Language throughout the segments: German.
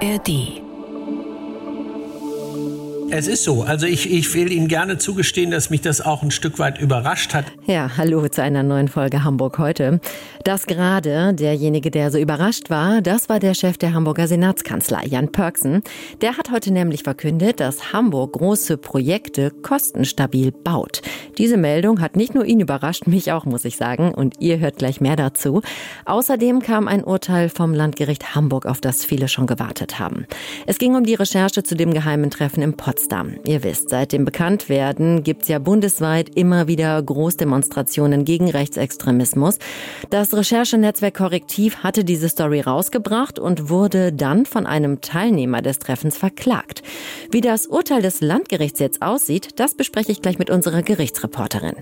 ARD es ist so. Also ich, ich will Ihnen gerne zugestehen, dass mich das auch ein Stück weit überrascht hat. Ja, hallo zu einer neuen Folge Hamburg heute. Das gerade, derjenige, der so überrascht war, das war der Chef der Hamburger Senatskanzlei, Jan Pörksen. Der hat heute nämlich verkündet, dass Hamburg große Projekte kostenstabil baut. Diese Meldung hat nicht nur ihn überrascht, mich auch, muss ich sagen. Und ihr hört gleich mehr dazu. Außerdem kam ein Urteil vom Landgericht Hamburg, auf das viele schon gewartet haben. Es ging um die Recherche zu dem geheimen Treffen im Potsdam. Potsdam. Ihr wisst, seit dem Bekanntwerden gibt es ja bundesweit immer wieder Großdemonstrationen gegen Rechtsextremismus. Das Recherchenetzwerk Korrektiv hatte diese Story rausgebracht und wurde dann von einem Teilnehmer des Treffens verklagt. Wie das Urteil des Landgerichts jetzt aussieht, das bespreche ich gleich mit unserer Gerichtsreporterin.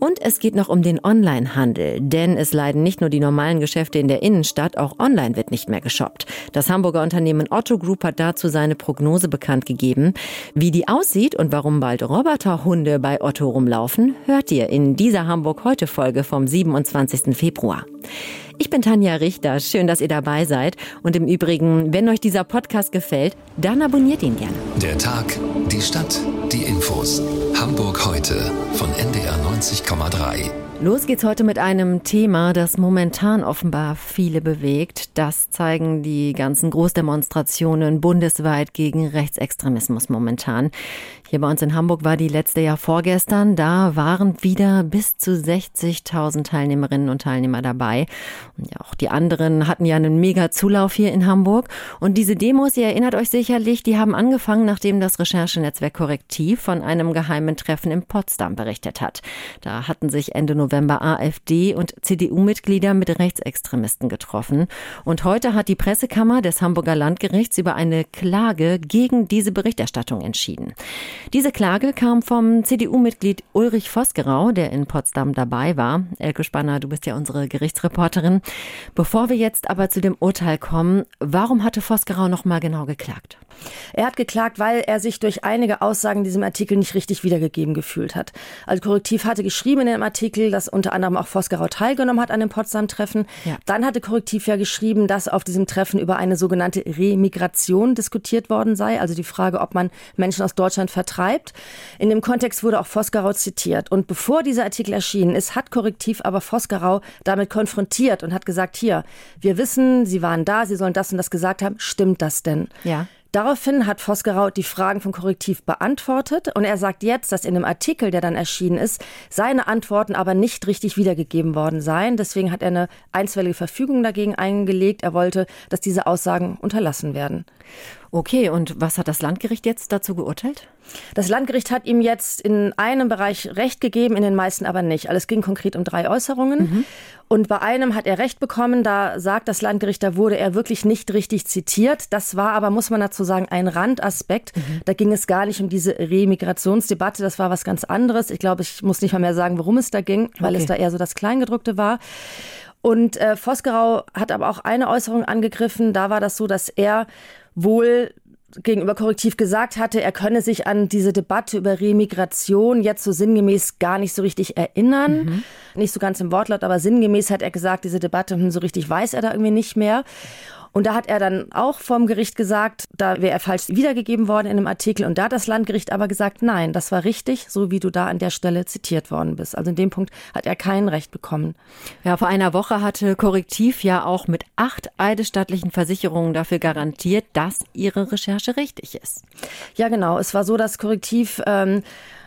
Und es geht noch um den Onlinehandel, denn es leiden nicht nur die normalen Geschäfte in der Innenstadt, auch online wird nicht mehr geshoppt. Das Hamburger Unternehmen Otto Group hat dazu seine Prognose bekannt gegeben. Wie die aussieht und warum bald Roboterhunde bei Otto rumlaufen, hört ihr in dieser Hamburg heute Folge vom 27. Februar. Ich bin Tanja Richter. Schön, dass ihr dabei seid. Und im Übrigen, wenn euch dieser Podcast gefällt, dann abonniert ihn gerne. Der Tag, die Stadt, die Infos. Hamburg heute von NDR 90,3. Los geht's heute mit einem Thema, das momentan offenbar viele bewegt. Das zeigen die ganzen Großdemonstrationen bundesweit gegen Rechtsextremismus momentan. Hier bei uns in Hamburg war die letzte Jahr vorgestern. Da waren wieder bis zu 60.000 Teilnehmerinnen und Teilnehmer dabei. Und ja, auch die anderen hatten ja einen mega Zulauf hier in Hamburg. Und diese Demos, ihr erinnert euch sicherlich, die haben angefangen, nachdem das Recherchenetzwerk Korrektiv von einem geheimen Treffen in Potsdam berichtet hat. Da hatten sich Ende November AfD und CDU-Mitglieder mit Rechtsextremisten getroffen. Und heute hat die Pressekammer des Hamburger Landgerichts über eine Klage gegen diese Berichterstattung entschieden. Diese Klage kam vom CDU-Mitglied Ulrich Vosgerau, der in Potsdam dabei war. Elke Spanner, du bist ja unsere Gerichtsreporterin. Bevor wir jetzt aber zu dem Urteil kommen, warum hatte Vosgerau noch mal genau geklagt? Er hat geklagt, weil er sich durch einige Aussagen in diesem Artikel nicht richtig wiedergegeben gefühlt hat. Also Korrektiv hatte geschrieben in dem Artikel, dass unter anderem auch Vosgerau teilgenommen hat an dem Potsdam-Treffen. Ja. Dann hatte Korrektiv ja geschrieben, dass auf diesem Treffen über eine sogenannte Remigration diskutiert worden sei. Also die Frage, ob man Menschen aus Deutschland vertreibt. In dem Kontext wurde auch Vosgerau zitiert. Und bevor dieser Artikel erschienen ist, hat Korrektiv aber Vosgerau damit konfrontiert und hat gesagt, hier, wir wissen, Sie waren da, Sie sollen das und das gesagt haben. Stimmt das denn? Ja. Daraufhin hat Vosgerau die Fragen von Korrektiv beantwortet und er sagt jetzt, dass in dem Artikel, der dann erschienen ist, seine Antworten aber nicht richtig wiedergegeben worden seien. Deswegen hat er eine einstweilige Verfügung dagegen eingelegt. Er wollte, dass diese Aussagen unterlassen werden. Okay, und was hat das Landgericht jetzt dazu geurteilt? Das Landgericht hat ihm jetzt in einem Bereich Recht gegeben, in den meisten aber nicht. Also es ging konkret um drei Äußerungen. Mhm. Und bei einem hat er Recht bekommen, da sagt das Landgericht, da wurde er wirklich nicht richtig zitiert. Das war aber, muss man dazu sagen, ein Randaspekt. Mhm. Da ging es gar nicht um diese Remigrationsdebatte, das war was ganz anderes. Ich glaube, ich muss nicht mal mehr sagen, worum es da ging, weil okay. es da eher so das Kleingedruckte war. Und äh, Vosgerau hat aber auch eine Äußerung angegriffen. Da war das so, dass er wohl gegenüber Korrektiv gesagt hatte, er könne sich an diese Debatte über Remigration jetzt so sinngemäß gar nicht so richtig erinnern. Mhm. Nicht so ganz im Wortlaut, aber sinngemäß hat er gesagt, diese Debatte, hm, so richtig weiß er da irgendwie nicht mehr. Und da hat er dann auch vom Gericht gesagt, da wäre er falsch wiedergegeben worden in einem Artikel. Und da hat das Landgericht aber gesagt, nein, das war richtig, so wie du da an der Stelle zitiert worden bist. Also in dem Punkt hat er kein Recht bekommen. Ja, vor einer Woche hatte Korrektiv ja auch mit acht eidesstattlichen Versicherungen dafür garantiert, dass ihre Recherche richtig ist. Ja, genau. Es war so, dass Korrektiv ähm,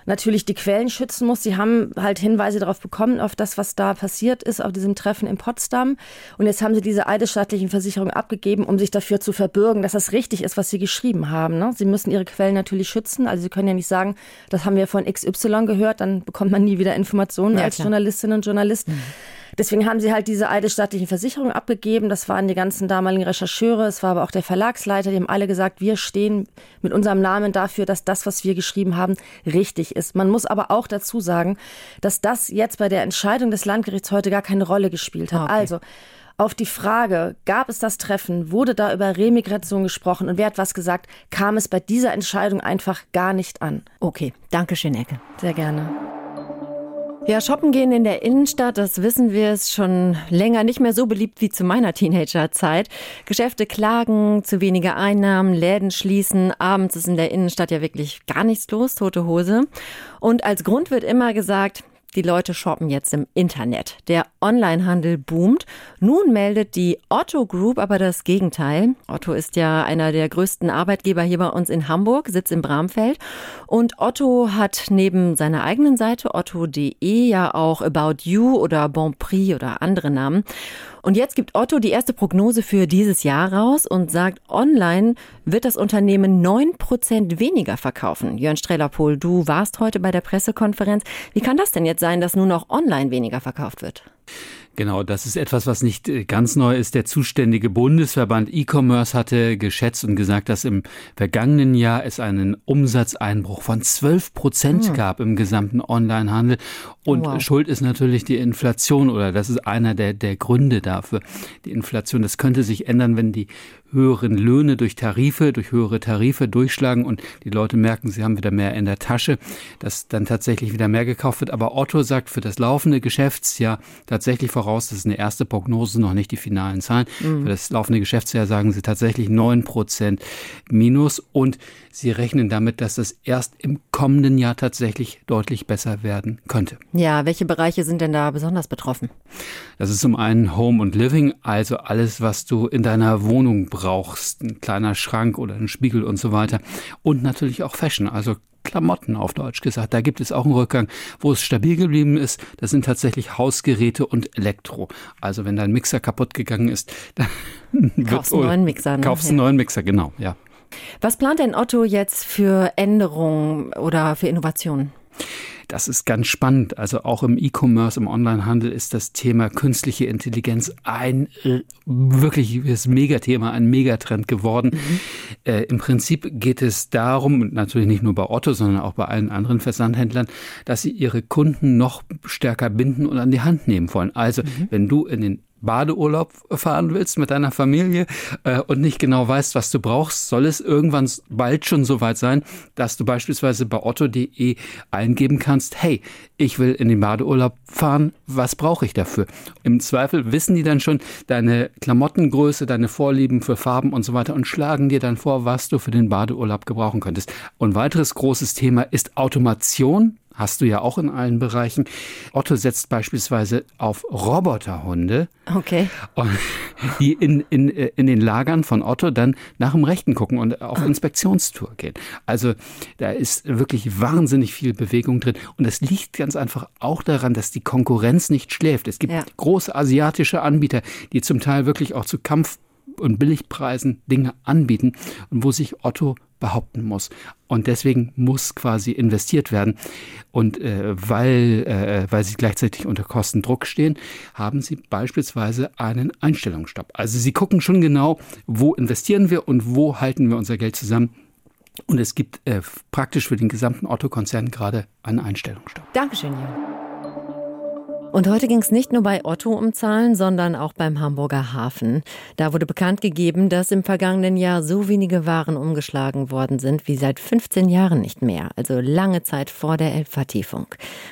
natürlich die Quellen schützen muss. Sie haben halt Hinweise darauf bekommen, auf das, was da passiert ist, auf diesem Treffen in Potsdam. Und jetzt haben sie diese eidesstattlichen Versicherungen abgegeben, um sich dafür zu verbürgen, dass das richtig ist, was sie geschrieben haben. Ne? Sie müssen ihre Quellen natürlich schützen. Also sie können ja nicht sagen, das haben wir von XY gehört, dann bekommt man nie wieder Informationen ja, als klar. Journalistin und Journalist. Mhm. Deswegen haben sie halt diese eidesstattlichen Versicherungen abgegeben. Das waren die ganzen damaligen Rechercheure, es war aber auch der Verlagsleiter. Die haben alle gesagt, wir stehen mit unserem Namen dafür, dass das, was wir geschrieben haben, richtig ist. Man muss aber auch dazu sagen, dass das jetzt bei der Entscheidung des Landgerichts heute gar keine Rolle gespielt hat. Okay. Also, auf die Frage, gab es das Treffen, wurde da über Remigration gesprochen und wer hat was gesagt, kam es bei dieser Entscheidung einfach gar nicht an. Okay, danke schön, Ecke. Sehr gerne. Ja, shoppen gehen in der Innenstadt, das wissen wir, ist schon länger nicht mehr so beliebt wie zu meiner Teenagerzeit. Geschäfte klagen, zu wenige Einnahmen, Läden schließen, abends ist in der Innenstadt ja wirklich gar nichts los, tote Hose. Und als Grund wird immer gesagt, die Leute shoppen jetzt im Internet. Der Onlinehandel boomt. Nun meldet die Otto Group aber das Gegenteil. Otto ist ja einer der größten Arbeitgeber hier bei uns in Hamburg, sitzt in Bramfeld. Und Otto hat neben seiner eigenen Seite otto.de ja auch About You oder Bon Prix oder andere Namen. Und jetzt gibt Otto die erste Prognose für dieses Jahr raus und sagt, online wird das Unternehmen neun Prozent weniger verkaufen. Jörn Strellerpohl, du warst heute bei der Pressekonferenz. Wie kann das denn jetzt sein, dass nur noch online weniger verkauft wird? Genau, das ist etwas, was nicht äh, ganz neu ist. Der zuständige Bundesverband E-Commerce hatte geschätzt und gesagt, dass im vergangenen Jahr es einen Umsatzeinbruch von 12 Prozent hm. gab im gesamten Onlinehandel. Und wow. Schuld ist natürlich die Inflation oder das ist einer der, der Gründe dafür. Die Inflation, das könnte sich ändern, wenn die höheren Löhne durch Tarife, durch höhere Tarife durchschlagen und die Leute merken, sie haben wieder mehr in der Tasche, dass dann tatsächlich wieder mehr gekauft wird. Aber Otto sagt für das laufende Geschäftsjahr tatsächlich voraus, das ist eine erste Prognose, noch nicht die finalen Zahlen. Mhm. Für das laufende Geschäftsjahr sagen sie tatsächlich neun Prozent Minus und sie rechnen damit, dass das erst im kommenden Jahr tatsächlich deutlich besser werden könnte. Ja, welche Bereiche sind denn da besonders betroffen? Das ist zum einen Home und Living, also alles, was du in deiner Wohnung brauchst brauchst, ein kleiner Schrank oder ein Spiegel und so weiter. Und natürlich auch Fashion, also Klamotten auf Deutsch gesagt. Da gibt es auch einen Rückgang. Wo es stabil geblieben ist, das sind tatsächlich Hausgeräte und Elektro. Also wenn dein Mixer kaputt gegangen ist, dann kaufst du einen neuen Mixer. Ne? Kaufst einen neuen Mixer, genau, ja. Was plant denn Otto jetzt für Änderungen oder für Innovationen? Das ist ganz spannend. Also auch im E-Commerce, im Onlinehandel ist das Thema künstliche Intelligenz ein äh, wirkliches Megathema, ein Megatrend geworden. Mhm. Äh, Im Prinzip geht es darum, natürlich nicht nur bei Otto, sondern auch bei allen anderen Versandhändlern, dass sie ihre Kunden noch stärker binden und an die Hand nehmen wollen. Also, mhm. wenn du in den Badeurlaub fahren willst mit deiner Familie äh, und nicht genau weißt, was du brauchst, soll es irgendwann bald schon soweit sein, dass du beispielsweise bei otto.de eingeben kannst, hey, ich will in den Badeurlaub fahren, was brauche ich dafür? Im Zweifel wissen die dann schon deine Klamottengröße, deine Vorlieben für Farben und so weiter und schlagen dir dann vor, was du für den Badeurlaub gebrauchen könntest. Und weiteres großes Thema ist Automation hast du ja auch in allen Bereichen. Otto setzt beispielsweise auf Roboterhunde. Okay. Die in, in, in den Lagern von Otto dann nach dem Rechten gucken und auf Inspektionstour gehen. Also da ist wirklich wahnsinnig viel Bewegung drin. Und das liegt ganz einfach auch daran, dass die Konkurrenz nicht schläft. Es gibt ja. große asiatische Anbieter, die zum Teil wirklich auch zu Kampf und Billigpreisen Dinge anbieten und wo sich Otto behaupten muss. Und deswegen muss quasi investiert werden. Und äh, weil, äh, weil sie gleichzeitig unter Kostendruck stehen, haben sie beispielsweise einen Einstellungsstopp. Also sie gucken schon genau, wo investieren wir und wo halten wir unser Geld zusammen. Und es gibt äh, praktisch für den gesamten Otto-Konzern gerade einen Einstellungsstopp. Dankeschön, Jan. Und heute ging es nicht nur bei Otto um Zahlen, sondern auch beim Hamburger Hafen. Da wurde bekannt gegeben, dass im vergangenen Jahr so wenige Waren umgeschlagen worden sind wie seit 15 Jahren nicht mehr, also lange Zeit vor der Elbvertiefung.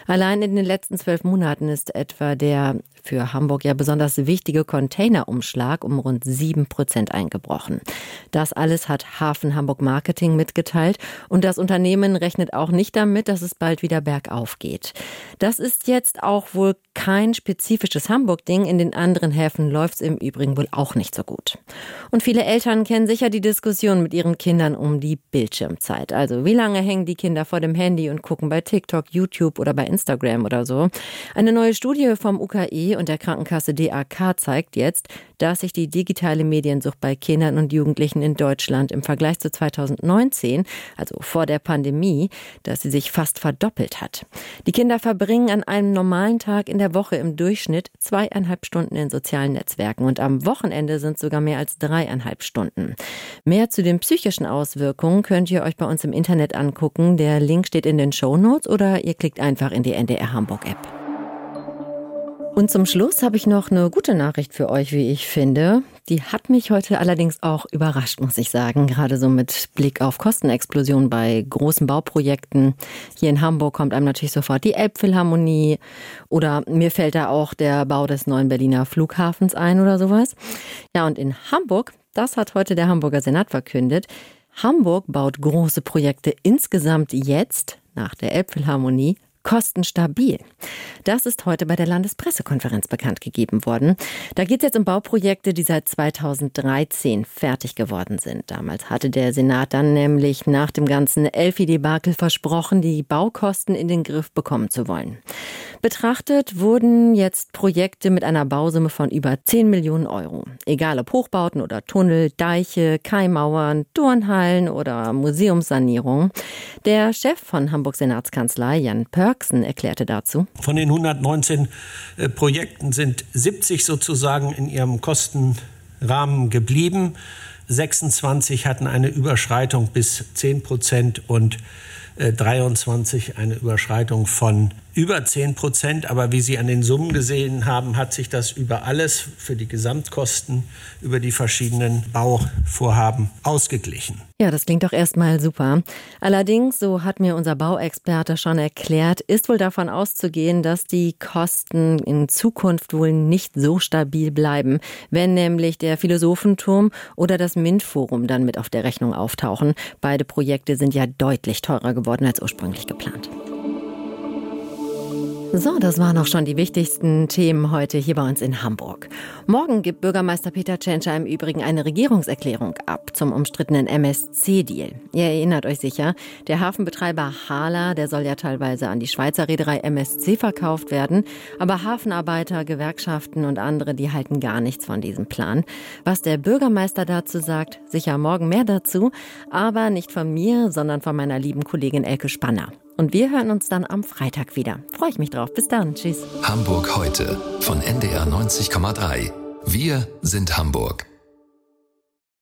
Allein in den letzten zwölf Monaten ist etwa der für Hamburg ja besonders wichtige Containerumschlag um rund sieben Prozent eingebrochen. Das alles hat Hafen Hamburg Marketing mitgeteilt und das Unternehmen rechnet auch nicht damit, dass es bald wieder bergauf geht. Das ist jetzt auch wohl kein spezifisches Hamburg-Ding. In den anderen Häfen läuft es im Übrigen wohl auch nicht so gut. Und viele Eltern kennen sicher die Diskussion mit ihren Kindern um die Bildschirmzeit. Also wie lange hängen die Kinder vor dem Handy und gucken bei TikTok, YouTube oder bei Instagram oder so. Eine neue Studie vom UKE und der Krankenkasse DAK zeigt jetzt, dass sich die digitale Mediensucht bei Kindern und Jugendlichen in Deutschland im Vergleich zu 2019, also vor der Pandemie, dass sie sich fast verdoppelt hat. Die Kinder verbringen an einem normalen Tag in der Woche im Durchschnitt zweieinhalb Stunden in sozialen Netzwerken und am Wochenende sind sogar mehr als dreieinhalb Stunden. Mehr zu den psychischen Auswirkungen könnt ihr euch bei uns im Internet angucken. Der Link steht in den Show Notes oder ihr klickt einfach in die NDR Hamburg App. Und zum Schluss habe ich noch eine gute Nachricht für euch, wie ich finde. Die hat mich heute allerdings auch überrascht, muss ich sagen. Gerade so mit Blick auf Kostenexplosion bei großen Bauprojekten. Hier in Hamburg kommt einem natürlich sofort die Elbphilharmonie oder mir fällt da auch der Bau des neuen Berliner Flughafens ein oder sowas. Ja, und in Hamburg, das hat heute der Hamburger Senat verkündet, Hamburg baut große Projekte insgesamt jetzt nach der Elbphilharmonie kostenstabil. Das ist heute bei der Landespressekonferenz bekannt gegeben worden. Da geht es jetzt um Bauprojekte, die seit 2013 fertig geworden sind. Damals hatte der Senat dann nämlich nach dem ganzen Elfi-Debakel versprochen, die Baukosten in den Griff bekommen zu wollen. Betrachtet wurden jetzt Projekte mit einer Bausumme von über 10 Millionen Euro. Egal ob Hochbauten oder Tunnel, Deiche, Kaimauern, Turnhallen oder Museumssanierung. Der Chef von Hamburg Senatskanzlei, Jan Pörksen, erklärte dazu. Von den 119 äh, Projekten sind 70 sozusagen in ihrem Kostenrahmen geblieben. 26 hatten eine Überschreitung bis 10 Prozent und 23 äh, eine Überschreitung von über 10 Prozent. Aber wie Sie an den Summen gesehen haben, hat sich das über alles für die Gesamtkosten, über die verschiedenen Bauvorhaben ausgeglichen. Ja, das klingt doch erstmal super. Allerdings, so hat mir unser Bauexperte schon erklärt, ist wohl davon auszugehen, dass die Kosten in Zukunft wohl nicht so stabil bleiben, wenn nämlich der Philosophenturm oder das MINT-Forum dann mit auf der Rechnung auftauchen. Beide Projekte sind ja deutlich teurer geworden als ursprünglich geplant. So, das waren auch schon die wichtigsten Themen heute hier bei uns in Hamburg. Morgen gibt Bürgermeister Peter Tschentscher im Übrigen eine Regierungserklärung ab zum umstrittenen MSC-Deal. Ihr erinnert euch sicher, der Hafenbetreiber Hala, der soll ja teilweise an die Schweizer Reederei MSC verkauft werden, aber Hafenarbeiter, Gewerkschaften und andere, die halten gar nichts von diesem Plan. Was der Bürgermeister dazu sagt, sicher morgen mehr dazu, aber nicht von mir, sondern von meiner lieben Kollegin Elke Spanner. Und wir hören uns dann am Freitag wieder. Freue ich mich drauf. Bis dann. Tschüss. Hamburg heute von NDR 90,3. Wir sind Hamburg.